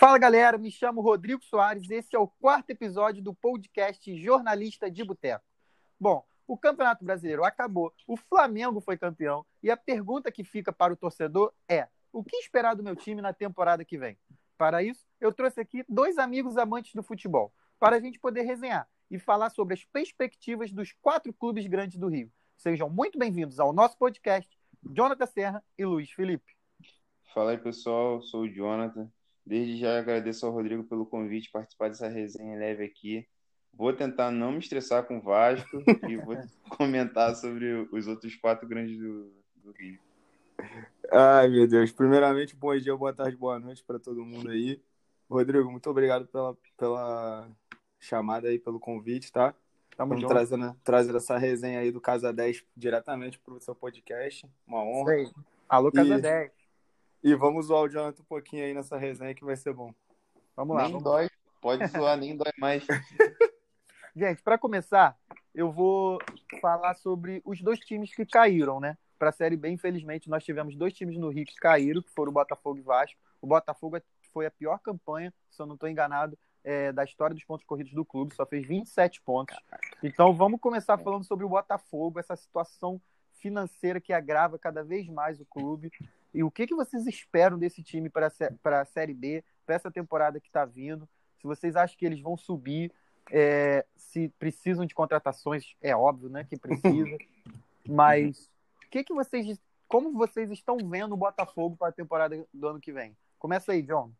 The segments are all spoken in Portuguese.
Fala galera, me chamo Rodrigo Soares esse é o quarto episódio do podcast Jornalista de Boteco. Bom, o Campeonato Brasileiro acabou, o Flamengo foi campeão e a pergunta que fica para o torcedor é: o que esperar do meu time na temporada que vem? Para isso, eu trouxe aqui dois amigos amantes do futebol, para a gente poder resenhar e falar sobre as perspectivas dos quatro clubes grandes do Rio. Sejam muito bem-vindos ao nosso podcast, Jonathan Serra e Luiz Felipe. Fala aí, pessoal, sou o Jonathan. Desde já agradeço ao Rodrigo pelo convite participar dessa resenha leve aqui. Vou tentar não me estressar com o Vasco e vou comentar sobre os outros quatro grandes do, do Rio. Ai, meu Deus. Primeiramente, bom dia, boa tarde, boa noite para todo mundo aí. Rodrigo, muito obrigado pela, pela chamada aí, pelo convite, tá? Estamos trazendo, trazendo essa resenha aí do Casa 10 diretamente para o seu podcast. Uma honra. Sei. Alô, Casa E- 10. E vamos zoar o Jonathan um pouquinho aí nessa resenha que vai ser bom. Vamos lá. nem vamos- dói, pode zoar, nem dói mais. Gente, para começar, eu vou falar sobre os dois times que caíram, né? Para a Série B, infelizmente, nós tivemos dois times no Rio que caíram, que foram o Botafogo e Vasco. O Botafogo foi a pior campanha, se eu não estou enganado, é, da história dos pontos corridos do clube, só fez 27 pontos. Então vamos começar falando sobre o Botafogo, essa situação financeira que agrava cada vez mais o clube. E o que, que vocês esperam desse time para a Série B, para essa temporada que está vindo? Se vocês acham que eles vão subir, é, se precisam de contratações, é óbvio, né, que precisa. Mas o que, que vocês, como vocês estão vendo o Botafogo para a temporada do ano que vem? Começa aí, John.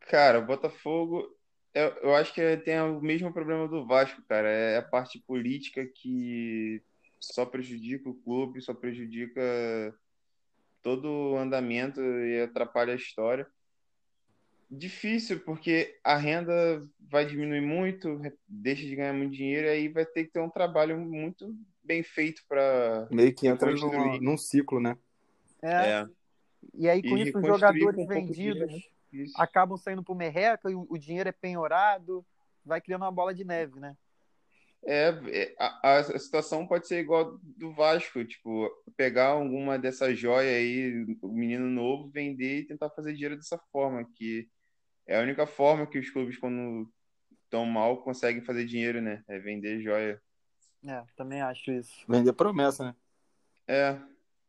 Cara, o Botafogo, eu, eu acho que tem o mesmo problema do Vasco, cara. É a parte política que só prejudica o clube, só prejudica todo o andamento e atrapalha a história. Difícil, porque a renda vai diminuir muito, deixa de ganhar muito dinheiro, e aí vai ter que ter um trabalho muito bem feito para. Meio que entra num, num ciclo, né? É, E aí, com E isso, os jogadores vendidos dinheiro, Isso. acabam saindo para o merreca e o, o dinheiro é penhorado, vai criando uma bola de neve, né? É, é, a, a situação pode ser igual do Vasco, tipo, pegar alguma dessa joia aí, o menino novo, vender e tentar fazer dinheiro dessa forma, que é a única forma que os clubes, quando estão mal, conseguem fazer dinheiro, né? É vender joia. É, também acho isso. Vender promessa, né? É,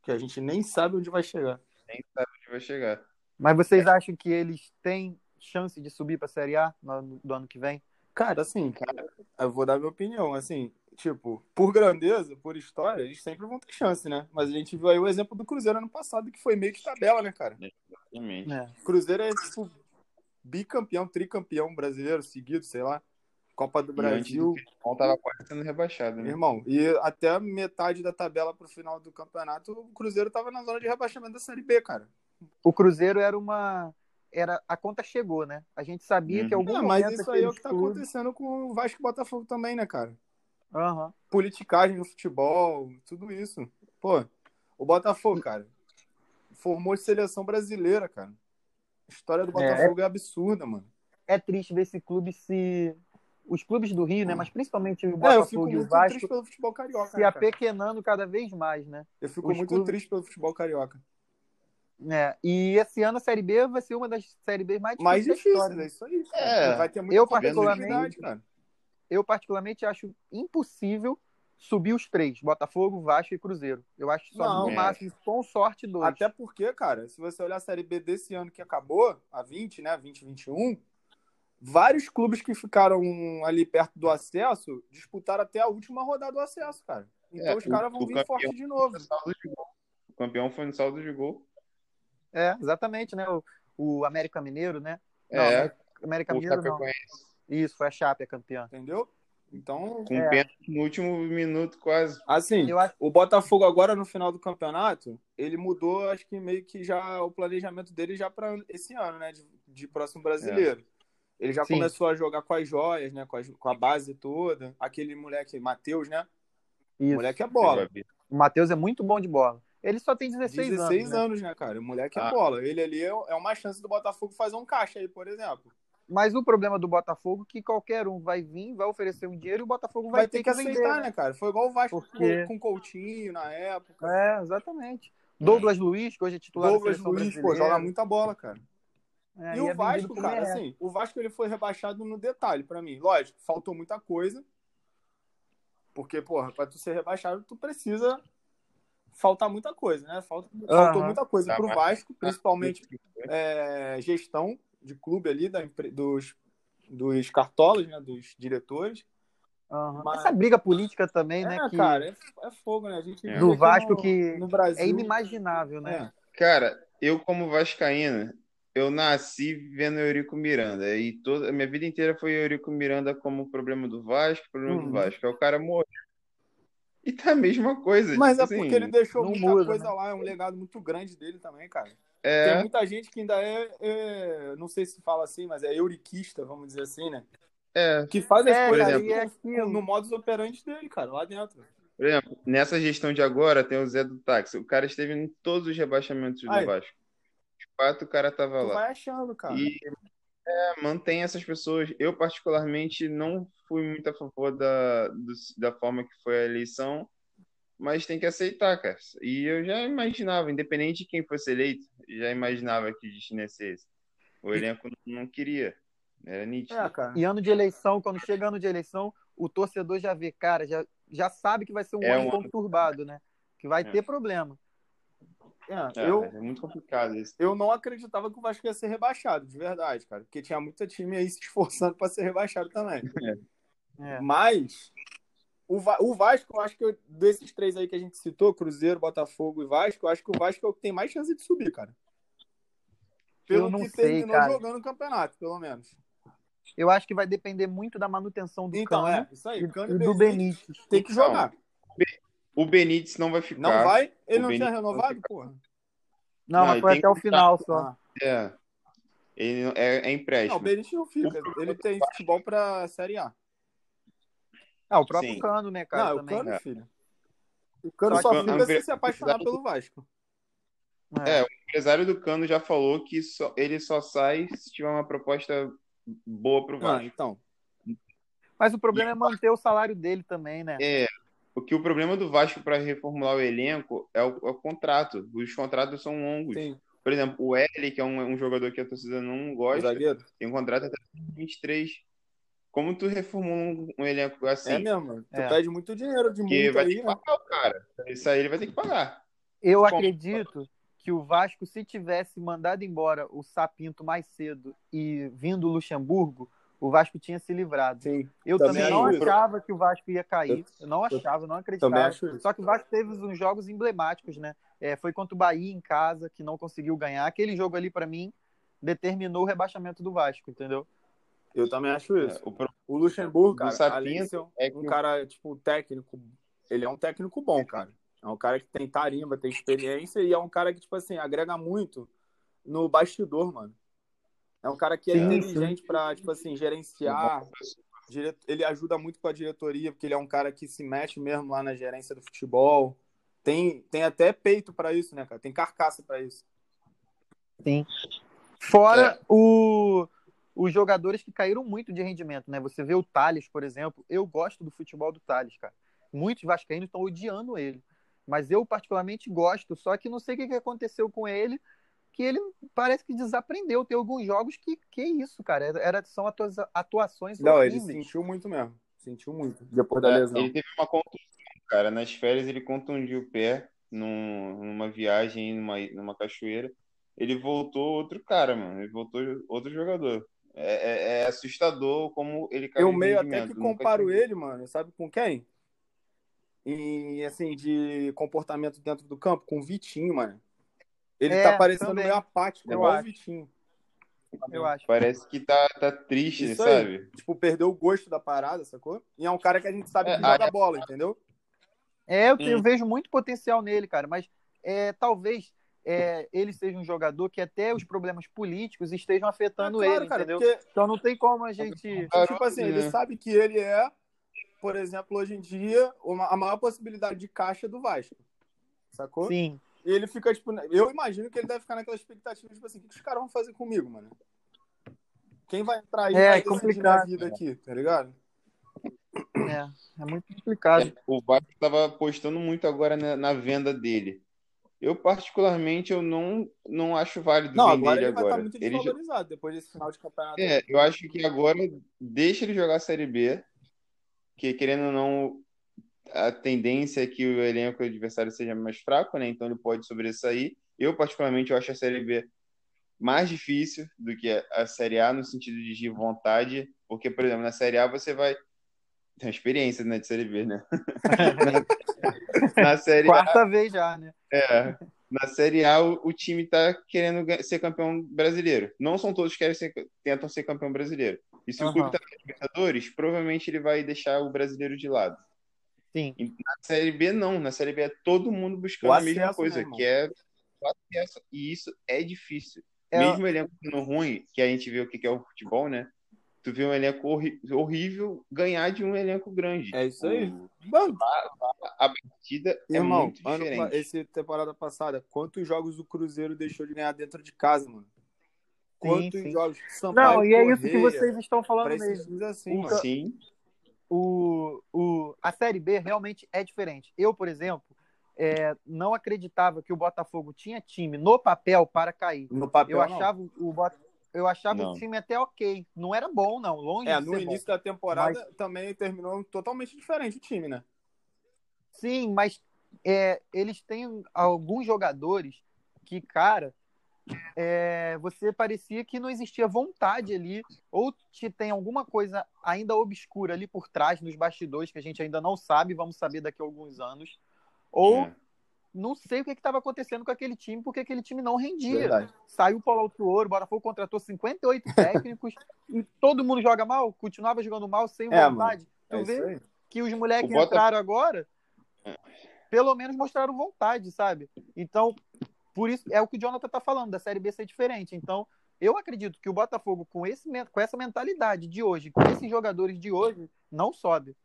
Que a gente nem sabe onde vai chegar. nem sabe onde vai chegar. Mas vocês acham que eles têm chance de subir para a Série A no, do ano que vem? Cara, assim, eu vou dar minha opinião. Assim, tipo, por grandeza, por história, eles sempre vão ter chance, né? Mas a gente viu aí o exemplo do Cruzeiro ano passado, que foi meio que tabela, né, cara? Exatamente. É. O Cruzeiro é, tipo, bicampeão, tricampeão brasileiro seguido, sei lá. Copa do Brasil. final tava quase sendo rebaixado, né? irmão, e até a metade da tabela pro final do campeonato, o Cruzeiro tava na zona de rebaixamento da Série B, cara. O Cruzeiro era uma. Era, a conta chegou, né? A gente sabia Uhum. que algum É, mas momento isso aí é o que tá clubes- acontecendo com o Vasco e Botafogo também, né, cara? Aham. Politicagem no futebol, tudo isso. Pô, o Botafogo, cara, formou seleção brasileira, cara. A história do Botafogo é, absurda, mano. É triste ver esse clube se. Os clubes do Rio, né? Mas principalmente o É, eu Botafogo fico e o muito Vasco triste pelo futebol carioca. se né, cara? apequenando cada vez mais, né? Eu fico os muito clubes- triste pelo futebol carioca. É, e esse ano a Série B vai ser uma das Série B mais difíceis. Mais da difícil, história, é isso aí. É, vai ter muita eu particularmente- cara. Eu, particularmente, acho impossível subir os três: Botafogo, Vasco e Cruzeiro. Eu acho só Não, no é. máximo, com sorte, dois. Até porque, cara, se você olhar a Série B desse ano que acabou, a 20, né, 2021, vários clubes que ficaram ali perto do acesso disputaram até a última rodada do acesso, cara. Então É, os caras vão vir forte de novo. De. O campeão foi no saldo de gol. É, exatamente, né? O, o América Mineiro, né? Não, É, América, América o Mineiro não. Isso, foi a Chape a campeã. Entendeu? Então, Com É. pênalti no último minuto, quase. assim, Eu acho o Botafogo agora no final do campeonato, ele mudou, acho que meio que já o planejamento dele já para esse ano, né, de, de próximo brasileiro. Ele já Sim. começou a jogar com as joias, né, com, as- com a base toda. Aquele moleque, Matheus, né? O isso. moleque é bola. O Matheus é muito bom de bola. Ele só tem 16, 16 anos. né? anos, né, cara? O moleque é Ah. bola. Ele ali é é uma chance do Botafogo fazer um caixa aí, por exemplo. Mas o problema do Botafogo é que qualquer um vai vir, vai oferecer um dinheiro e o Botafogo vai, Vai, ter que aceitar, vender. né, cara? Foi igual o Vasco Porque- com, com Coutinho na época. É, exatamente. Douglas Luiz, que hoje é titular Douglas da Luiz, pô, joga muita bola, cara. É, e, e o é Vasco, cara, é. assim, o Vasco ele foi rebaixado no detalhe para mim. Lógico, faltou muita coisa. Porque, porra, pra tu ser rebaixado, tu precisa faltar muita coisa, né? Falta, uhum. Faltou muita coisa tá, pro Vasco, principalmente é, gestão de clube ali, da, dos, dos cartolas, né? Dos diretores. Uhum. Mas... Essa briga política também, né? É, que... cara, é, é, fogo, né? A gente é. Do Vasco no, que no Brasil... é inimaginável, né? É. Cara, eu como vascaíno, eu nasci vendo Eurico Miranda e toda a minha vida inteira foi Eurico Miranda como problema do Vasco, problema uhum. do Vasco. Aí o cara morreu. E tá a mesma coisa. Mas tipo é assim, porque ele deixou muita muda, coisa né? lá, é um legado muito grande dele também, cara. É... Tem muita gente que ainda é, é, não sei se fala assim, mas é euriquista, vamos dizer assim, né? É. Que faz as é, coisas exemplo, no modus operandi dele, cara, lá dentro. Por exemplo, nessa gestão de agora tem o Zé do Táxi. O cara esteve em todos os rebaixamentos do Vasco. De fato, o cara tava tu lá. vai achando, cara. E é, mantém essas pessoas. Eu, particularmente, não fui muito a favor da, do, da forma que foi a eleição, mas tem que aceitar, cara. E eu já imaginava, independente de quem fosse eleito, já imaginava que o destino ia ser esse. O elenco não queria. Era nítido. É, e ano de eleição, quando chega ano de eleição, o torcedor já vê, cara, já, já sabe que vai ser um é ano um... conturbado, né? Que vai é. ter problema. É, eu, é muito complicado isso. Eu não acreditava que o Vasco ia ser rebaixado, de verdade, cara. Porque tinha muita time aí se esforçando para ser rebaixado também. É. Mas o, Va o Vasco, eu acho que eu, desses três aí que a gente citou, Cruzeiro, Botafogo e Vasco, eu acho que o Vasco é o que tem mais chance de subir, cara. Pelo eu não que sei, terminou cara. jogando o campeonato, pelo menos. Eu acho que vai depender muito da manutenção do então, Cano é, isso aí, e, e do Benítez. Tem que jogar. O Benítez não vai ficar. Não vai? Ele o não Benítez tinha renovado, porra? Não, não mas foi até o final só. É. Ele é, é empréstimo. Não, o Benítez não fica. Ele tem futebol pra Série A. Ah, o próprio Sim. Cano, né, cara? Não, também. o Cano, é. filho. O Cano só, só fica se se apaixonar pelo Vasco. É. é. o empresário do Cano já falou que só, ele só sai se tiver uma proposta boa pro Vasco. Ah, então. Mas o problema é manter o salário dele também, né? É, porque o problema do Vasco para reformular o elenco é o, é o, contrato. Os contratos são longos. Sim. Por exemplo, o L, que é um, um, jogador que a torcida não gosta, tem um contrato até 23. Como tu reformula um, um elenco assim? É mesmo, tu é. pede muito dinheiro de muito vai aí, ter que né? pagar o cara. Isso aí ele vai ter que pagar. Eu Como? acredito que o Vasco, se tivesse mandado embora o Sapinto mais cedo e vindo o Luxemburgo, o Vasco tinha se livrado. Sim, eu também, também não achava que o Vasco ia cair. Eu, não achava, não acreditava. Só que o Vasco teve uns jogos emblemáticos, né? É, foi contra o Bahia em casa, que não conseguiu ganhar. Aquele jogo ali, para mim, determinou o rebaixamento do Vasco, entendeu? Eu também acho isso. É, o, o, Luxemburgo, cara, além de é um cara, tipo, técnico, ele é um técnico bom, cara. É um cara que tem tarimba, tem experiência e é um cara que, tipo assim, agrega muito no bastidor, mano. É um cara que é sim, inteligente para, tipo assim, gerenciar. Ele ajuda muito com a diretoria, porque ele é um cara que se mexe mesmo lá na gerência do futebol. Tem, tem até peito para isso, né, cara? Tem carcaça para isso. Sim. Fora é. o, os jogadores que caíram muito de rendimento, né? Você vê o Thales, por exemplo. Eu gosto do futebol do Thales, cara. Muitos vascaínos estão odiando ele. Mas eu, particularmente, gosto. Só que não sei o que aconteceu com ele que ele parece que desaprendeu. Tem alguns jogos que, que isso, cara. Era, são atuações Não, horríveis. ele sentiu muito mesmo. Sentiu muito depois da é, lesão. Ele teve uma contusão, cara. Nas férias ele contundiu o pé num, numa viagem numa, numa cachoeira. Ele voltou outro cara, mano. Ele voltou outro jogador. É, é, é assustador como ele caiu Eu meio até que comparo ele, mano, sabe com quem? E assim, de comportamento dentro do campo, com o Vitinho, mano. Ele é, tá parecendo também. meio apático, igual o Vitinho. Eu acho. Parece que tá, tá triste, Isso sabe? Aí. Tipo, perdeu o gosto da parada, sacou? E é um cara que a gente sabe é, que joga a... bola, entendeu? É, eu, eu, vejo muito potencial nele, cara, mas é, talvez é, ele seja um jogador que até os problemas políticos estejam afetando é claro, ele, cara, entendeu? Porque... Então não tem como a gente. Tipo assim, ele sabe que ele é, por exemplo, hoje em dia, uma, a maior possibilidade de caixa do Vasco. Sacou? Sim. E ele fica, tipo, eu imagino que ele deve ficar naquela expectativa, tipo assim, o que os caras vão fazer comigo, mano? Quem vai entrar aí é, vai complicado, vida aqui, tá ligado? É, é muito complicado. É, o Vasco tava apostando muito agora na, na, venda dele. Eu, particularmente, eu não, não acho válido não, vender agora ele ele vai agora. estar muito desvalorizado depois desse final de campeonato. É, eu acho que agora deixa ele jogar a Série B, que querendo ou não, a tendência é que o elenco adversário seja mais fraco, né? Então ele pode sobressair. Eu, particularmente, eu acho a Série B mais difícil do que a Série A no sentido de vontade, porque, por exemplo, na Série A você vai tem experiência né, de Série B, né? na, na Série Quarta A, vez já, né? É. Na Série A, o, o, time tá querendo ser campeão brasileiro. Não são todos que querem ser, tentam ser campeão brasileiro. E se uhum. o clube tá na Libertadores, provavelmente ele vai deixar o brasileiro de lado. Sim. E na Série B, não. Na Série B é todo mundo buscando a mesma coisa, que é o acesso. E isso é difícil. É... Mesmo elenco sendo ruim, que a gente vê o que é o futebol, né? tu vê um elenco horrível ganhar de um elenco grande. É isso aí. Mano, a, a partida é Irmão, muito diferente. Ano, esse temporada passada, quantos jogos o Cruzeiro deixou de ganhar dentro de casa, mano? Quantos sim, sim. jogos Sampaio, Não, e é isso que vocês estão falando mesmo. Assim, o, sim. O, o, a Série B realmente é diferente. Eu, por exemplo, é, não acreditava que o Botafogo tinha time no papel para cair. No papel, Eu achava não. o Botafogo eu achava não. o time até ok. Não era bom, não. Longe É, no início bom. da temporada mas... também terminou totalmente diferente o time, né? Sim, mas é, eles têm alguns jogadores que, cara, é, você parecia que não existia vontade ali, ou te tem alguma coisa ainda obscura ali por trás, nos bastidores, que a gente ainda não sabe, vamos saber daqui a alguns anos, ou é não sei o que estava acontecendo com aquele time, porque aquele time não rendia. Verdade. Saiu o Paulo Ouro, o Botafogo contratou 58 técnicos e todo mundo joga mal, continuava jogando mal sem é, vontade. Tu é vê que os moleques Bota... entraram agora, pelo menos mostraram vontade, sabe? Então, por isso é o que o Jonathan tá falando, da Série B ser diferente. Então, eu acredito que o Botafogo, com, esse, com essa mentalidade de hoje, com esses jogadores de hoje, não sobe.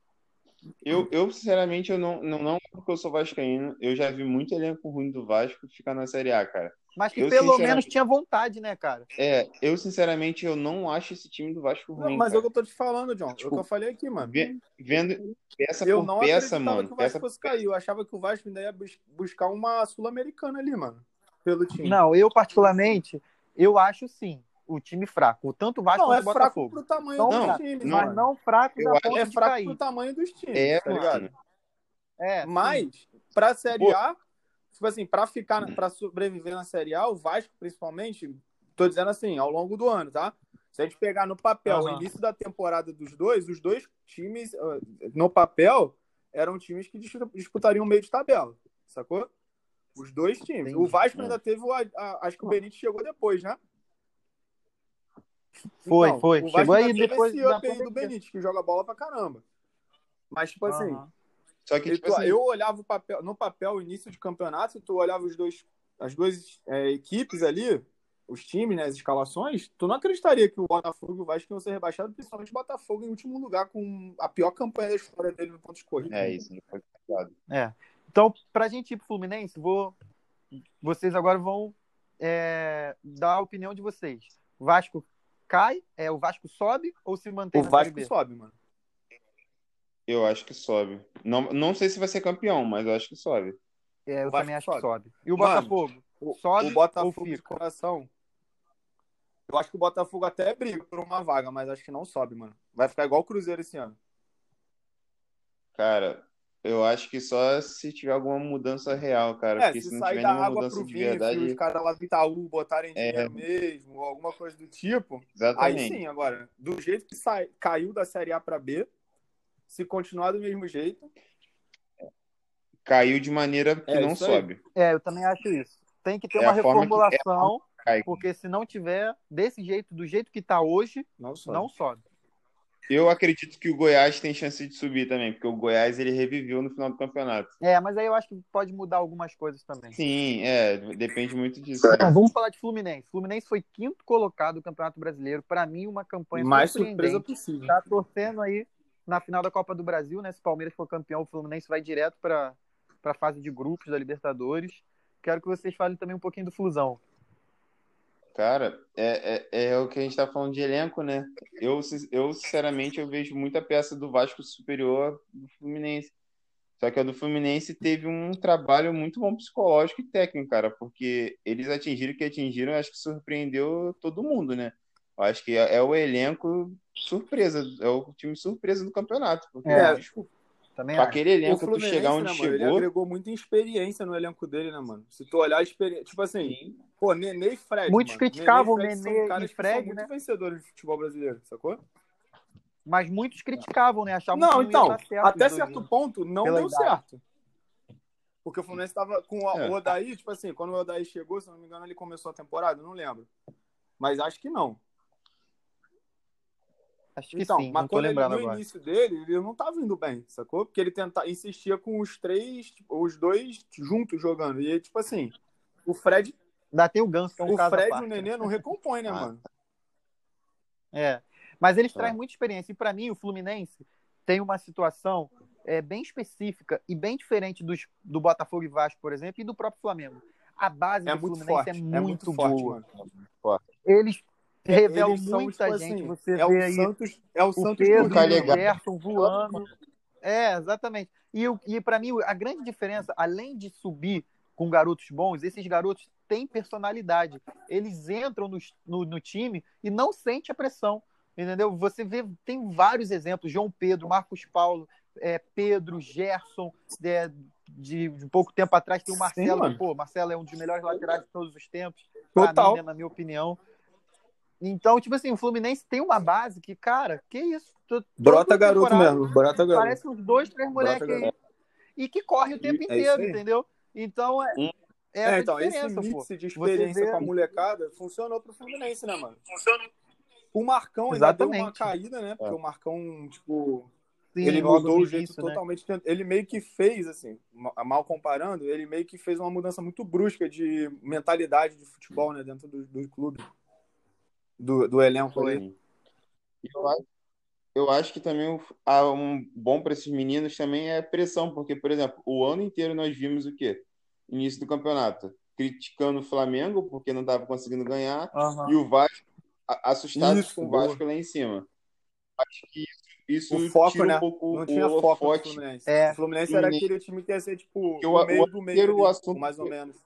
Eu, eu sinceramente, eu não, não, não porque eu sou vascaíno, eu já vi muito elenco ruim do Vasco ficar na Série A, cara. Mas que eu, pelo menos tinha vontade, né, cara? É, eu sinceramente, eu não acho esse time do Vasco ruim, não, Mas é o que eu tô te falando, John, tipo, é o que eu falei aqui, mano. Vendo peça eu por não peça, mano. que o Vasco fosse cair, eu achava que o Vasco ainda ia buscar uma Sul-Americana ali, mano, pelo time. Não, eu particularmente, eu acho sim o time fraco. Tanto o Vasco não, quanto é o Botafogo. Fraco pro tamanho não, dos times, mas não fraco da ponto é de fraco cair. pro tamanho dos times, é, tá ligado? É, mas sim. pra Série A, tipo assim, pra ficar, pra sobreviver na Série A, o Vasco principalmente, tô dizendo assim, ao longo do ano, tá? Se a gente pegar no papel uhum. o início da temporada dos dois, os dois times, no papel, eram times que disputariam o meio de tabela, sacou? Os dois times. Entendi. O Vasco ainda teve, o, a, a, acho que o Benítez chegou depois, né? Foi, então, foi. Chegou aí depois da do Benítez, que joga bola pra caramba. Mas, tipo assim. Só que, tipo tu, assim... eu olhava o papel, no papel, o início de campeonato, tu olhava os dois, as duas é, equipes ali, os times, né, as escalações, tu não acreditaria que o Botafogo e o Vasco iam ser rebaixados, principalmente o Botafogo em último lugar, com a pior campanha da história dele no ponto escorrido. É, isso não foi complicado. É. Então, pra gente ir pro Fluminense, vou. Vocês agora vão é, dar a opinião de vocês. Vasco cai? É, o Vasco sobe ou se mantém? O Vasco sobe, mano. Eu acho que sobe. Não, não sei se vai ser campeão, mas eu acho que sobe. É, eu também acho sobe. que sobe. E o mano, Botafogo? sobe o Botafogo ou fica? de coração. Eu acho que o Botafogo até briga por uma vaga, mas acho que não sobe, mano. Vai ficar igual o Cruzeiro esse ano. Cara, eu acho que só se tiver alguma mudança real, cara. É, porque se, se não tiver nenhuma mudança de verdade. Se os caras lá do Itaú botarem é... dinheiro mesmo, alguma coisa do tipo. Exatamente. Aí sim, agora, do jeito que sai, caiu da Série A para B, se continuar do mesmo jeito. Caiu de maneira que é, não sobe. É, eu também acho isso. Tem que ter é uma reformulação, é porque se não tiver desse jeito, do jeito que está hoje, não sobe. não sobe. Eu acredito que o Goiás tem chance de subir também, porque o Goiás ele reviveu no final do campeonato. É, mas aí eu acho que pode mudar algumas coisas também. Sim, é, depende muito disso. Né? Vamos falar de Fluminense. Fluminense foi quinto colocado no Campeonato Brasileiro. Para mim, uma campanha mais surpresa possível. Tá torcendo aí na final da Copa do Brasil, né? Se o Palmeiras for campeão, o Fluminense vai direto para a fase de grupos da Libertadores. Quero que vocês falem também um pouquinho do Flusão. Cara, é, é, é, o que a gente tá falando de elenco, né? Eu, eu, sinceramente, eu vejo muita peça do Vasco superior do Fluminense. Só que a do Fluminense teve um trabalho muito bom psicológico e técnico, cara, porque eles atingiram o que atingiram, acho que surpreendeu todo mundo, né? Eu acho que é, é o elenco surpresa, é o time surpresa do campeonato. Porque, É. desculpa, Também com acho. aquele elenco, tu Fluminense, chegar onde né, mano, ele chegou, agregou muita experiência no elenco dele, né, mano? Se tu olhar a experiência. Tipo assim, pô, Nenê e Fred. Muitos mano. criticavam o Nenê e Fred Nenê são caras e que Fred, são muito né? vencedores do futebol brasileiro, sacou? Mas muitos criticavam, né? Achavam Não, que não ia então, dar certo até dois certo juntos. ponto não Pela deu idade. certo. Porque o Fluminense tava com o É. o Odaí, tipo assim, quando o Odaí chegou, se eu não me engano, ele começou a temporada, não lembro. Mas acho que não. Acho que Então, sim, mas quando ele, no agora. início dele, ele não tava indo bem, sacou? Porque ele tenta, insistia com os três, tipo, os dois juntos jogando. E, tipo assim, o Fred, Ainda tem o Ganso, que é um o Fred e o né? Nenê não recompõem, né, Ah. mano? É. Mas eles Tá. trazem muita experiência. E para mim, o Fluminense tem uma situação é, bem específica e bem diferente dos, do Botafogo e Vasco, por exemplo, e do próprio Flamengo. A base É do Fluminense forte. é É muito, muito forte, boa. mano. Eles revelam Eles são, muita tipo gente. assim, Você é vê o aí Santos, é o o Santos Pedro e o. Gerson voando. É, exatamente. E, e para mim, a grande diferença, além de subir com garotos bons, esses garotos têm personalidade. Eles entram no, no, no time e não sente a pressão. Entendeu? Você vê, tem vários exemplos: João Pedro, Marcos Paulo, é, Pedro, Gerson, é, de, de pouco tempo atrás tem o Marcelo. mano. Pô, Marcelo é um dos melhores laterais de todos os tempos. Total. mim, né, na minha opinião. Então, tipo assim, o Fluminense tem uma base que, cara, que isso? Tô- Brota garoto mesmo, brota garoto. Parece uns dois, três moleques aí. E que corre o tempo É inteiro, isso entendeu? Então, é, Hum. é, É, essa então, esse mix de experiência vê- com a molecada funcionou pro Fluminense, né, mano? O Marcão ainda deu uma Exatamente. caída, né? Porque o Marcão, tipo, Sim, ele mudou o jeito início, né? totalmente. Ele meio que fez, assim, ma- mal comparando, ele meio que fez uma mudança muito brusca de mentalidade de futebol, né, dentro do, do clube. Do, do elenco ali. E Eu acho, eu acho que também o- há um bom para esses meninos também é pressão, porque, por exemplo, o ano inteiro nós vimos o quê? Início do campeonato, criticando o Flamengo porque não estava conseguindo ganhar, Aham. e o Vasco assustado Isso, com o boa. Vasco lá em cima. Acho que isso, isso O foco, tira né? um pouco Não o tinha foco no holofote. Fluminense. É. O Fluminense era aquele time que ia ser, tipo, o- no meio o do meio, ali, o assunto- mais ou menos.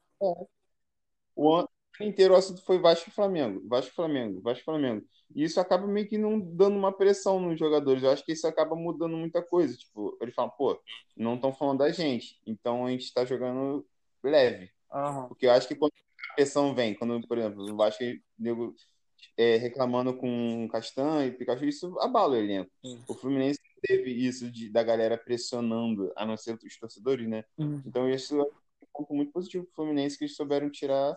O ano inteiro o assunto foi Vasco e Flamengo, Vasco e Flamengo, Vasco e Flamengo. E isso acaba meio que não dando uma pressão nos jogadores. Eu acho que isso acaba mudando muita coisa. Tipo, eles falam, pô, não estão falando da gente, então a gente está jogando leve. Aham. Porque eu acho que quando a pressão vem, quando, por exemplo, o Vasco nego, é, reclamando com Castanho e Pikachu, isso abala o elenco. Sim. O Fluminense teve isso de, da galera pressionando, a não ser os torcedores, né? Uhum. Então isso é um ponto muito positivo pro Fluminense que eles souberam tirar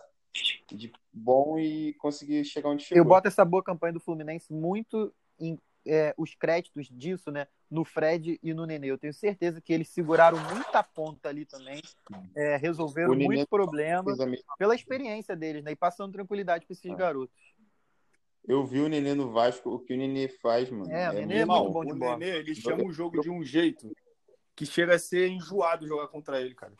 de bom e conseguir chegar onde chegou. Eu boto essa boa campanha do Fluminense muito em é, os créditos disso, né? No Fred e no Nenê. Eu tenho certeza que eles seguraram muita ponta ali também, é, resolveram O Nenê muito problema pela experiência deles, né? E passando tranquilidade para esses Ah. garotos. Eu vi o Nenê no Vasco, o que o Nenê faz, mano. É, o Nenê é muito bom de o bola. Nenê, ele chama o jogo de um jeito que chega a ser enjoado jogar contra ele, cara.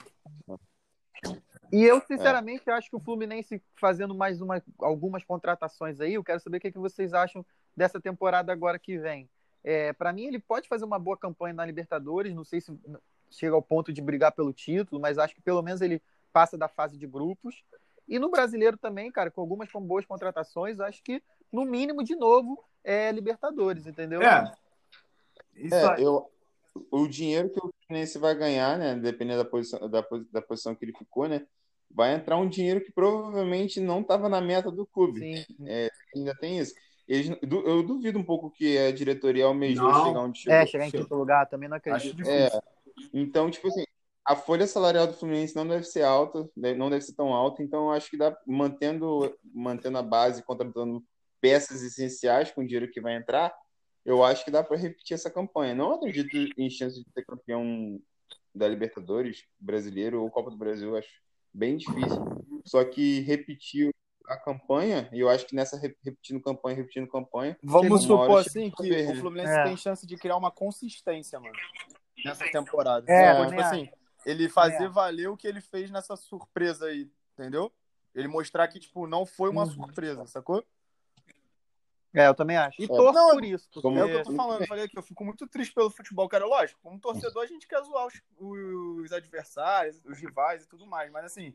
E eu, sinceramente, acho que o Fluminense fazendo mais uma, algumas contratações aí, eu quero saber o que, que vocês acham dessa temporada agora que vem. É, para mim, ele pode fazer uma boa campanha na Libertadores, não sei se chega ao ponto de brigar pelo título, mas acho que pelo menos ele passa da fase de grupos. E no brasileiro também, cara, com algumas com boas contratações, acho que, no mínimo, de novo, é Libertadores, entendeu? É. Isso É, aí. eu, o dinheiro que o Fluminense vai ganhar, né, dependendo da posição, da, da posição que ele ficou, né, vai entrar um dinheiro que provavelmente não estava na meta do clube. Sim. Ainda tem isso. Eles, eu duvido um pouco que a diretoria almejou Não. chegar onde chegou. É, chegar em quinto lugar, também não acredito. É, então, tipo assim, a folha salarial do Fluminense não deve ser alta, deve- não deve ser tão alta, então eu acho que dá, mantendo, mantendo a base, contratando peças essenciais com o dinheiro que vai entrar, eu acho que dá para repetir essa campanha. Não acredito em chance de ser campeão da Libertadores brasileiro ou Copa do Brasil, acho bem difícil. Só que repetir a campanha, e eu acho que nessa re- repetindo campanha, repetindo campanha, Vamos hora, supor chega assim que o Fluminense É. tem chance de criar uma consistência, mano, nessa temporada. É, também tipo assim, ele fazer É. valer o que ele fez nessa surpresa aí, entendeu? Ele mostrar que, tipo, não foi uma Uhum. surpresa, sacou? É, eu também acho. E é. torço não, por isso. Porque... É o que eu tô falando. Eu falei aqui, eu fico muito triste pelo futebol, cara. Lógico, como torcedor, a gente quer zoar os, os adversários, os rivais e tudo mais. Mas assim,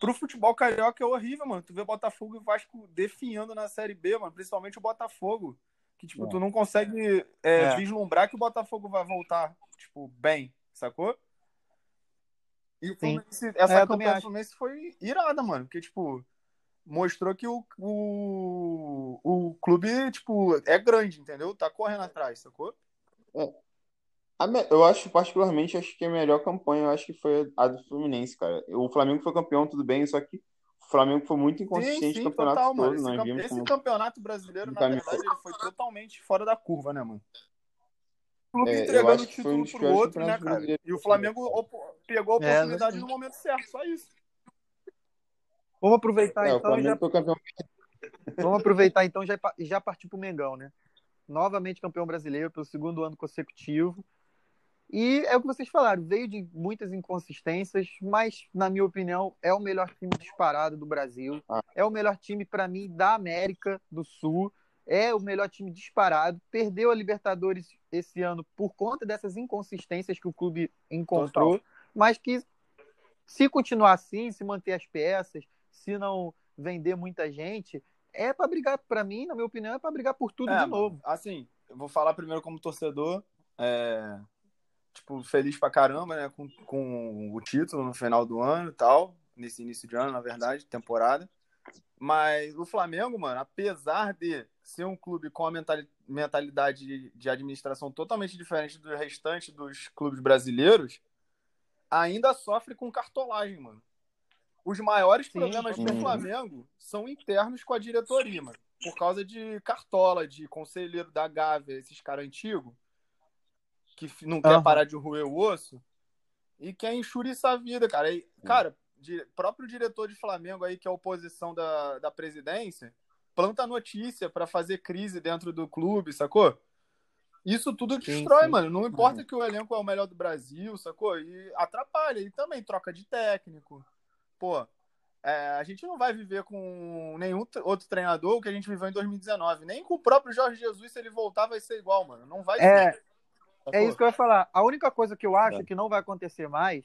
pro futebol carioca é horrível, mano. Tu vê Botafogo e Vasco definhando na Série B, mano. Principalmente o Botafogo. Que, tipo, é. tu não consegue é, é. vislumbrar que o Botafogo vai voltar, tipo, bem, sacou? E o Fluminense, essa é, campanha do Fluminense foi irada, mano. Porque, tipo, mostrou que o, o, o clube, tipo, é grande, entendeu? Tá correndo atrás, sacou? É. Eu acho, particularmente, acho que a melhor campanha, eu acho que foi a do Fluminense, cara. O Flamengo foi campeão, tudo bem, só que o Flamengo foi muito inconsistente no campeonato total, todo. Esse, camp esse como... campeonato brasileiro, na verdade, ele foi totalmente fora da curva, né, mano? O clube é, entregando o título pro outro, né, cara? E o Flamengo pegou a é, oportunidade é, no momento certo, só isso. Vamos aproveitar é, então. Já... Vamos aproveitar então já já partir para o Mengão, né? Novamente campeão brasileiro pelo segundo ano consecutivo. E é o que vocês falaram, veio de muitas inconsistências, mas na minha opinião é o melhor time disparado do Brasil. Ah. É o melhor time para mim da América do Sul. É o melhor time disparado. Perdeu a Libertadores esse ano por conta dessas inconsistências que o clube encontrou, Total. mas que se continuar assim, se manter as peças, se não vender muita gente, é para brigar, para mim, na minha opinião, é para brigar por tudo é, de novo. Assim, eu vou falar primeiro como torcedor, é, tipo, feliz pra caramba, né, com, com o título no final do ano e tal, nesse início de ano, na verdade, temporada. Mas o Flamengo, mano, apesar de ser um clube com uma mentalidade de administração totalmente diferente do restante dos clubes brasileiros, ainda sofre com cartolagem, mano. Os maiores Sim. problemas do Flamengo são internos com a diretoria, mano. Por causa de cartola, de conselheiro da Gávea, esses caras antigos, que não quer uhum. parar de roer o osso e quer enxuriçar a vida, cara. E, cara, de, próprio diretor de Flamengo aí, que é a oposição da, da presidência, planta notícia para fazer crise dentro do clube, sacou? Isso tudo destrói, sim. mano. Não importa uhum. que o elenco é o melhor do Brasil, sacou? E atrapalha. E também troca de técnico pô, é, a gente não vai viver com nenhum outro treinador que a gente viveu em 2019. Nem com o próprio Jorge Jesus, se ele voltar, vai ser igual, mano. Não vai é, ser. É isso que eu ia falar. A única coisa que eu acho é. que não vai acontecer mais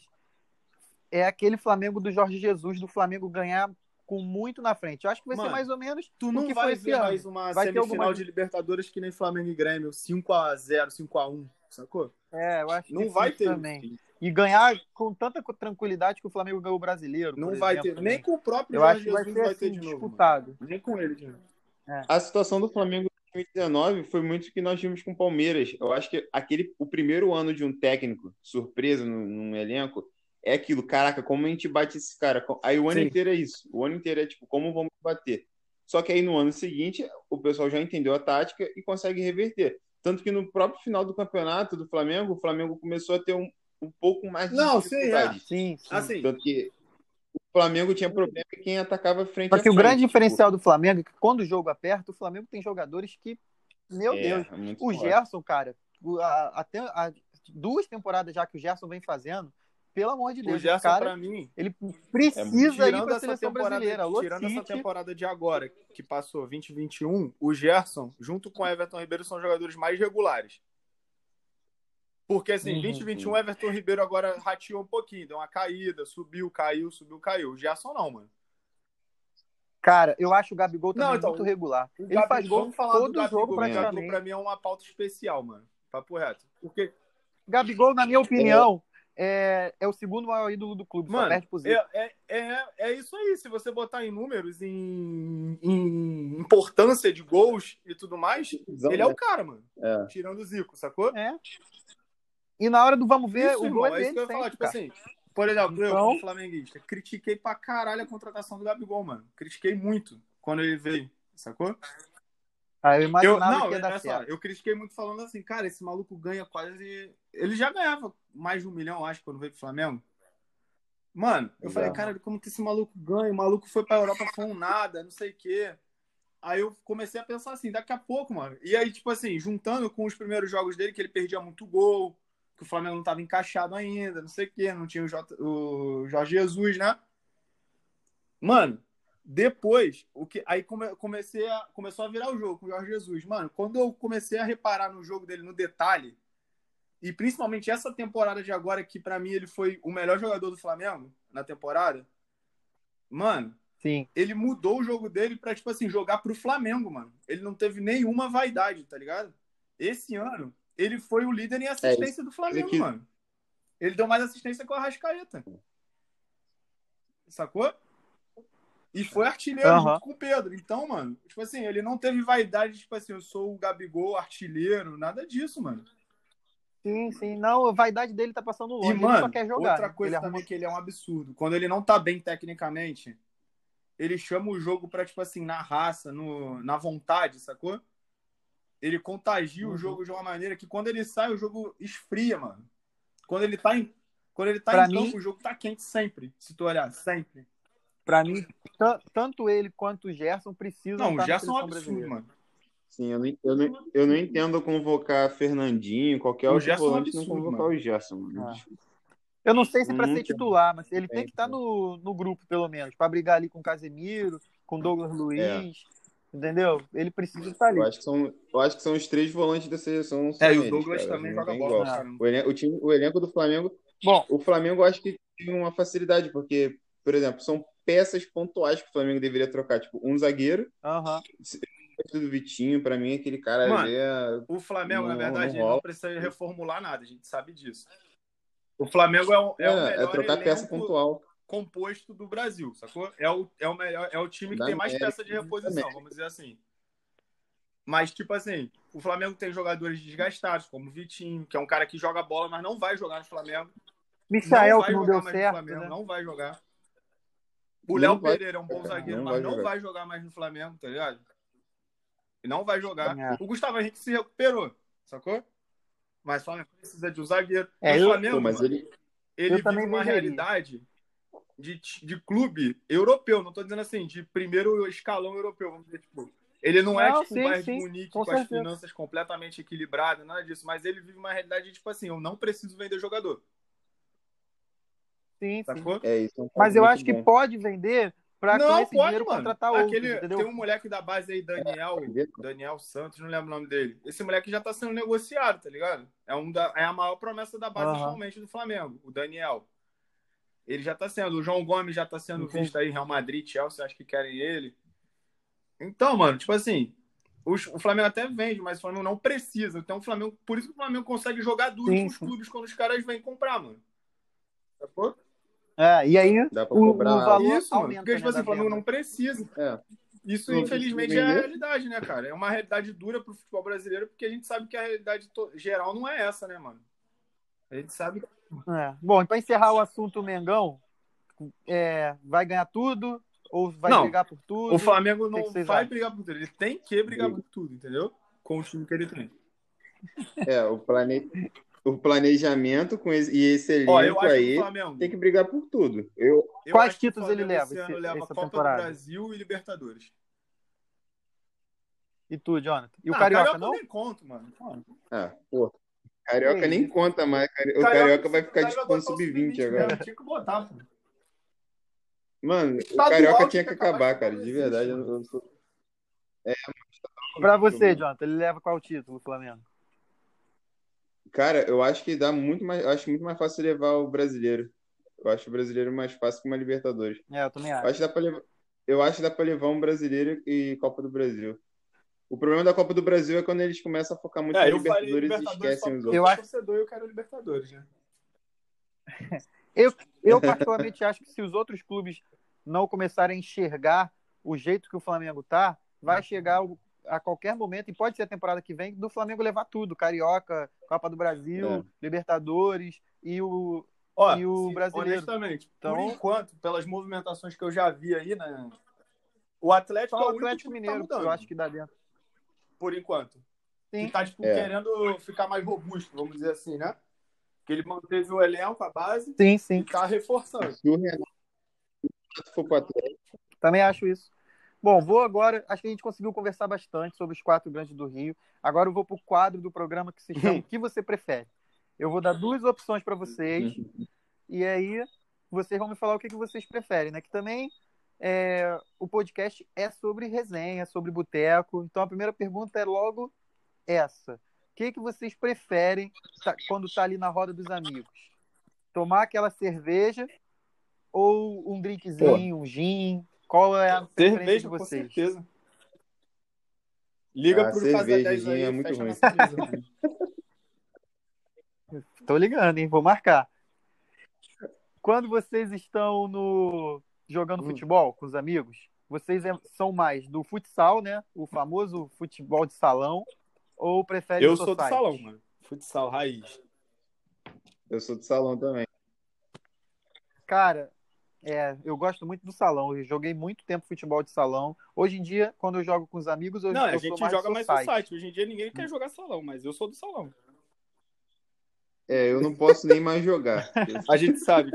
é aquele Flamengo do Jorge Jesus, do Flamengo ganhar com muito na frente. Eu acho que vai Mano, ser mais ou menos tu não que vai foi ver mais uma vai semifinal alguma... de Libertadores que nem Flamengo e Grêmio, 5 a 0, 5 a 1, sacou? É, eu acho não que vai ter também e ganhar com tanta tranquilidade que o Flamengo ganhou o brasileiro. Não vai exemplo, ter, nem com o próprio Eu acho que vai, vai ter assim, de disputado. Novo, nem com ele de novo. É. A situação do Flamengo em 2019 foi muito o que nós vimos com o Palmeiras. Eu acho que aquele, o primeiro ano de um técnico, surpresa num, num elenco, é aquilo, caraca, como a gente bate esse cara? Aí o ano Sim. inteiro é isso. O ano inteiro é tipo, como vamos bater? Só que aí no ano seguinte, o pessoal já entendeu a tática e consegue reverter. Tanto que no próprio final do campeonato do Flamengo, o Flamengo começou a ter um, um pouco mais de Não, sim, é. sim, sim. Assim, Tanto que o Flamengo tinha problema e quem atacava frente Só que o grande tipo... diferencial do Flamengo é que quando o jogo aperta, o Flamengo tem jogadores que, meu é, Deus, é o Gerson, cara, até duas temporadas já que o Gerson vem fazendo, pelo amor de Deus, o Gerson, cara, pra mim, ele precisa é, ir pra seleção brasileira. Tirando essa temporada de agora, que passou 2021, o Gerson, junto com o Everton Ribeiro, são jogadores mais regulares. Porque assim, uhum, 2021, Everton Ribeiro agora rateou um pouquinho, deu uma caída, subiu, caiu, subiu, caiu. O Gerson não, mano. Cara, eu acho o Gabigol também não, então, muito regular. Ele Gabigol, faz gol falar todo do Gabigol, jogo praticamente. Pra mim é uma pauta especial, mano. Papo reto. Porque... Gabigol, na minha opinião, é, é o segundo maior ídolo do clube. Mano, perde pro é, é, é, é, isso aí. Se você botar em números, em, em importância de gols e tudo mais, Exato, ele é o cara, mano. É. Tirando o Zico, sacou? É. E na hora do vamos ver, Isso, o gol é dele. É isso que eu ia falar, tipo assim. Por exemplo, então... eu, como flamenguista, critiquei pra caralho a contratação do Gabigol, mano. Critiquei muito quando ele veio, sacou? Ah, eu imaginava eu, não, que ia dar só, eu critiquei muito falando assim, cara, esse maluco ganha quase. Ele já ganhava mais de um milhão, acho, quando veio pro Flamengo. Mano, eu falei, cara, como que esse maluco ganha? O maluco foi pra Europa, foi um nada, não sei o quê. Aí eu comecei a pensar assim, daqui a pouco, mano. E aí, tipo assim, juntando com os primeiros jogos dele, que ele perdia muito gol, que o Flamengo não estava encaixado ainda, não sei o quê, não tinha o, J, o Jorge Jesus, né? Mano, Depois, o que aí come, comecei a, começou a virar o jogo com o Jorge Jesus. Mano, quando eu comecei a reparar no jogo dele no detalhe, e principalmente essa temporada de agora, que para mim ele foi o melhor jogador do Flamengo na temporada, mano, Sim. ele mudou o jogo dele pra, tipo assim, jogar pro Flamengo, mano. Ele não teve nenhuma vaidade, tá ligado? Esse ano, ele foi o líder em assistência é, do Flamengo, que... mano. Ele deu mais assistência com a Rascaeta. Sacou? E foi artilheiro uhum. junto com o Pedro. Então, mano, tipo assim, ele não teve vaidade, tipo assim, eu sou o Gabigol, artilheiro, nada disso, mano. Sim, sim. Não, a vaidade dele tá passando longe. E, mano, ele só quer jogar. Outra coisa ele também arruma... que ele é um absurdo. Quando ele não tá bem tecnicamente, ele chama o jogo pra, tipo assim, na raça, no, na vontade, sacou? Ele contagia uhum. o jogo de uma maneira que quando ele sai, o jogo esfria, mano. Quando ele tá em, quando ele tá pra em mim... campo, o jogo tá quente sempre, se tu olhar, sempre. Pra mim, tanto ele quanto o Gerson precisam. Não, o Gerson é um absurdo, mano. Sim, eu não, eu, não, eu não entendo convocar Fernandinho, qualquer o outro Gerson volante, é um não convocar mano. o Gerson, mano. Ah. Eu não sei se para ser titular, mas ele tem que estar tá no, no grupo, pelo menos, para brigar ali com o Casemiro, com o Douglas Luiz, é. entendeu? Ele precisa estar ali. Eu acho, que são, eu acho que são os três volantes da seleção. É, e o Douglas cara, também joga bola. O, elenco, o, time, o elenco do Flamengo. Bom, o Flamengo eu acho que tem uma facilidade, porque, por exemplo, são peças pontuais que o Flamengo deveria trocar. Tipo, um zagueiro. Aham. do Vitinho, pra mim, aquele cara Mano, ali é... O Flamengo, não, na verdade, não, não, precisa reformular nada, a gente sabe disso. O Flamengo é, um, é, é o melhor é trocar peça pontual. composto do Brasil, sacou? É o, é o, melhor, é o time que da tem mais América, peça de reposição, vamos dizer assim. Mas, tipo assim, o Flamengo tem jogadores desgastados, como o Vitinho, que é um cara que joga bola, mas não vai jogar no Flamengo. Michael, que não deu certo. Flamengo, né? Não vai jogar. O Léo Pereira é um bom zagueiro, não mas não vai jogar mais no Flamengo, tá ligado? E não vai jogar. É. O Gustavo Henrique se recuperou, sacou? Mas o Flamengo precisa de um zagueiro. É, o Flamengo, mas ele, ele vive uma realidade de, de clube europeu. Não tô dizendo assim, de primeiro escalão europeu, vamos dizer, tipo. Ele não, não é tipo sim, o Bayern de Munique com, com as finanças completamente equilibradas, nada disso, mas ele vive uma realidade de, tipo assim, eu não preciso vender jogador. Sim, Sacou? sim. É, isso é um mas eu acho bom. que pode vender para com esse pode, dinheiro mano. contratar Aquele, entendeu? Tem um moleque da base aí, Daniel, Daniel Santos, não lembro o nome dele. Esse moleque já tá sendo negociado, tá ligado? É, um da, é a maior promessa da base uhum. atualmente do Flamengo, o Daniel. Ele já tá sendo, o João Gomes já tá sendo Entendi. visto aí, Real Madrid, Chelsea, acho que querem ele. Então, mano, tipo assim, o, o Flamengo até vende, mas o Flamengo não precisa. Então, o Flamengo, por isso que o Flamengo consegue jogar duro com os clubes quando os caras vêm comprar, mano. Sacou? É, e aí Dá pra o, cobrar o valor isso, aumenta, porque, tipo né, assim, o Flamengo não precisa. É. Isso, infelizmente, é a realidade, né, cara? É uma realidade dura pro futebol brasileiro, porque a gente sabe que a realidade geral não é essa, né, mano? A gente sabe. É. Bom, para encerrar o assunto Mengão, é, vai ganhar tudo ou vai não, brigar por tudo? O Flamengo não que que vai acham? brigar por tudo, ele tem que brigar por tudo, entendeu? Com o time que ele tem. É, o planeta o planejamento com esse, e esse elenco Ó, aí Flamengo, tem que brigar por tudo. Eu, eu Quais títulos ele leva? Esse ano leva essa Copa temporada? do Brasil e Libertadores. E tu, Jonathan? E o ah, Carioca, Carioca não? nem conto, mano. Ah, pô. Carioca nem conta mais. O Carioca, Carioca vai ficar disputando sub-20 agora. Tinha que botar, pô. Mano, o Carioca tinha que acabar, cara. De verdade. Eu não sou... É, pra você, Jonathan, ele leva qual título, Flamengo? Cara, eu acho que dá muito mais. acho muito mais fácil levar o brasileiro. Eu acho o brasileiro mais fácil que uma Libertadores. É, eu também acho. Eu acho que dá pra levar, eu acho que dá pra levar um brasileiro e Copa do Brasil. O problema da Copa do Brasil é quando eles começam a focar muito é, na Libertadores, Libertadores, e esquecem os outros. Eu acho torcedor eu quero Libertadores, né? eu, eu particularmente acho que se os outros clubes não começarem a enxergar o jeito que o Flamengo tá, vai chegar a qualquer momento, e pode ser a temporada que vem, do Flamengo levar tudo: Carioca, Copa do Brasil, é. Libertadores e o, Ó, e o sim, brasileiro. Honestamente, então, por enquanto, pelas movimentações que eu já vi aí, né? O Atlético é o Atlético tá Mineiro, tá eu acho que dá dentro. Por enquanto. Sim. E tá, tipo, É. querendo ficar mais robusto, vamos dizer assim, né? Que ele manteve o elenco, a base, Sim, e sim. tá reforçando. Se o Renato for pro Atlético, Também acho isso. Bom, vou agora. Acho que a gente conseguiu conversar bastante sobre os quatro grandes do Rio. Agora eu vou para o quadro do programa que se chama O que você prefere? Eu vou dar duas opções para vocês. E aí vocês vão me falar o que, que vocês preferem, né? Que também é, o podcast é sobre resenha, sobre boteco. Então a primeira pergunta é logo essa. O que, que vocês preferem tá, quando está ali na roda dos amigos? Tomar aquela cerveja ou um drinkzinho, Pô. um gin? Qual é a cerveja de vocês? Com certeza. Liga ah, pro cerveja, Casa 10 aí, é muito ruim. Tô ligando, hein? Vou marcar. Quando vocês estão no jogando hum. futebol com os amigos, vocês é, são mais do futsal, né? O famoso futebol de salão, ou preferem Eu sou do salão, mano. Futsal raiz. Eu sou do salão também. Cara, é, eu gosto muito do salão. Eu joguei muito tempo futebol de salão. Hoje em dia, quando eu jogo com os amigos, eu, não, eu a gente mais joga mais no site. Hoje em dia ninguém quer jogar salão, mas eu sou do salão. É, eu não posso nem mais jogar. a gente sabe.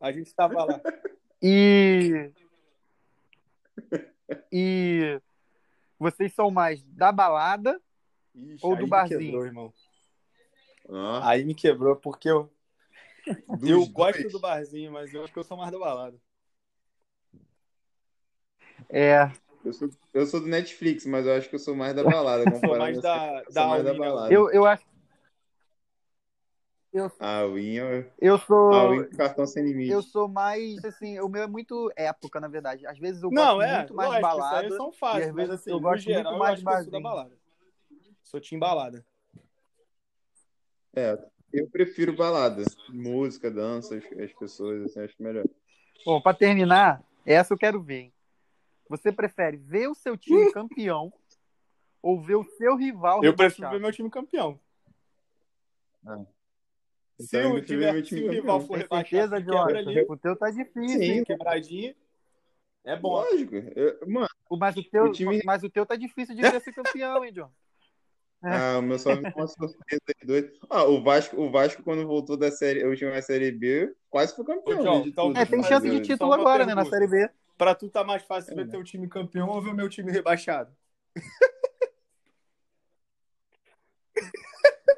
A gente estava lá. E. E. Vocês são mais da balada Ixi, ou do barzinho? Me quebrou, irmão. Ah. Aí me quebrou, porque eu. Eu gosto do barzinho, mas eu acho que eu sou mais da balada. É. Eu sou, eu sou do Netflix, mas eu acho que eu sou mais da balada. Eu sou mais da, da, mais da balada. Eu, eu acho eu, a Win, eu sou. A Win cartão sem limite. Eu sou mais, assim, o meu é muito época, na verdade. Às vezes eu gosto Não, é, muito mais lógico, balada. Isso são fáceis, mas assim, eu gosto geral, muito mais eu sou balada. Sou time balada. É, eu prefiro balada. Música, dança, as, pessoas, assim, acho melhor. Bom, pra terminar, essa eu quero ver, hein? Você prefere ver o seu time campeão ou ver o seu rival Eu prefiro ver meu time campeão. Ah. Se, então, o, tiver, se o rival for rebaixado, quebra ali. O teu tá difícil, Sim, hein? Quebradinha. É bom. Lógico. Eu, mano, mas, o teu, o time... mas o teu tá difícil de ver ser campeão, hein, John? É. Ah, o meu só uma surpresa doido. Ah, o Vasco, o Vasco, quando voltou da série, última série B, quase foi campeão. John, de então, tudo, é, tem chance de título agora, pergunta. né, na série B. Pra tu tá mais fácil é. ver teu time campeão ou ver o meu time rebaixado?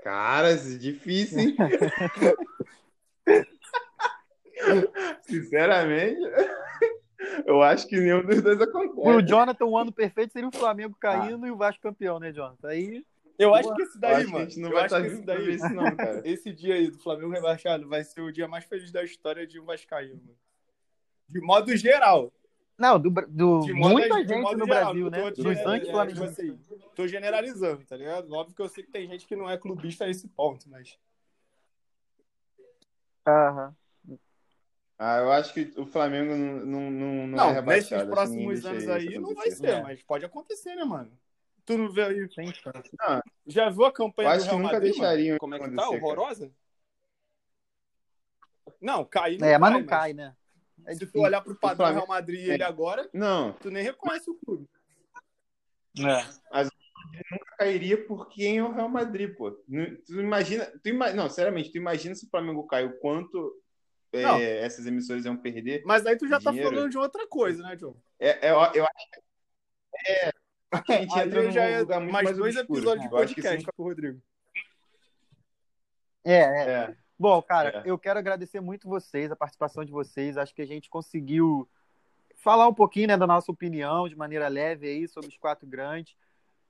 Caras, é difícil, hein? Sinceramente, eu acho que nenhum dos dois acontece. O Jonathan, um ano perfeito seria o Flamengo caindo ah. e o Vasco campeão, né, Jonathan? Aí. Eu acho que esse daí, mano. A gente não vai estar esse daí. Isso, não, cara. Esse dia aí do Flamengo rebaixado vai ser o dia mais feliz da história de um Vascaíno, mano. De modo geral. Não, do, do de muita gente no geral, Brasil, né? Dos anti-flamenguistas. É, tipo assim, tô generalizando, tá ligado? Óbvio que eu sei que tem gente que não é clubista a esse ponto, mas. Aham. Ah, eu acho que o Flamengo não, não, não, não, é rebaixado. Nesses assim, próximos anos aí não vai ser, é. mas pode acontecer, né, mano? Tu não vê aí. Tem não, Já viu a campanha do Real Madrid? Deixariam Como é que tá? Horrorosa? Não, cair. É, mas não cai, né? É Se tu olhar pro padrão Flamengo... Real Madrid e ele agora, não. tu nem reconhece o clube. É. Mas nunca cairia por quem é o Real Madrid, pô. Tu imagina, tu ima... não, seriamente, tu imagina se o Flamengo cai, o quanto é, essas emissoras iam perder. Mas aí tu já tá dinheiro. tá falando de outra coisa, né, João? É, é, eu, eu acho que é, a gente entra já é lugar mais, mais dois obscuro. episódios de podcast com o Rodrigo. É, é. é. Bom, cara, é. eu quero agradecer muito vocês, a participação de vocês. Acho que a gente conseguiu falar um pouquinho né, da nossa opinião de maneira leve aí sobre os quatro grandes.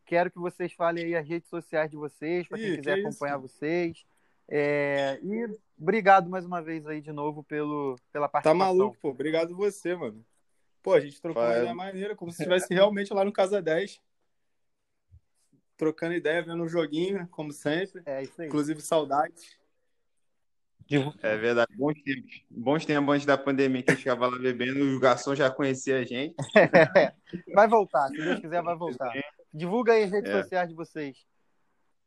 Quero que vocês falem aí as redes sociais de vocês, para quem quiser que acompanhar vocês. É... E obrigado mais uma vez aí de novo pelo, pela participação. Tá maluco, pô. Obrigado você, mano. Pô, a gente trocou Vai. ideia maneira, como se estivesse realmente lá no Casa 10. Trocando ideia, vendo um joguinho, como sempre. É isso aí. Inclusive, saudades. É verdade. Bons tempos. Bons tempos antes da pandemia que a gente ficava lá bebendo, o garçom já conhecia a gente. vai voltar, se Deus quiser, vai voltar. Divulga aí as redes é. sociais de vocês.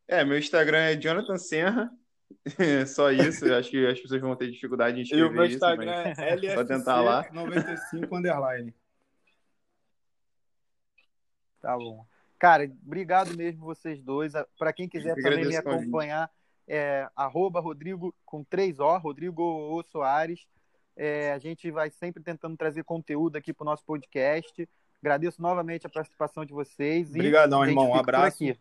É, meu Instagram é Jonathan Serra. Só isso, acho que as pessoas vão ter dificuldade em escrever isso. E o meu Instagram isso, é LFC tentar lá. 95 underline. Tá bom. Cara, obrigado mesmo vocês dois. Para quem quiser também me acompanhar, é, arroba Rodrigo com três O, Rodrigo o Soares. É, a gente vai sempre tentando trazer conteúdo aqui para o nosso podcast. Agradeço novamente a participação de vocês. Obrigadão, irmão. Um abraço.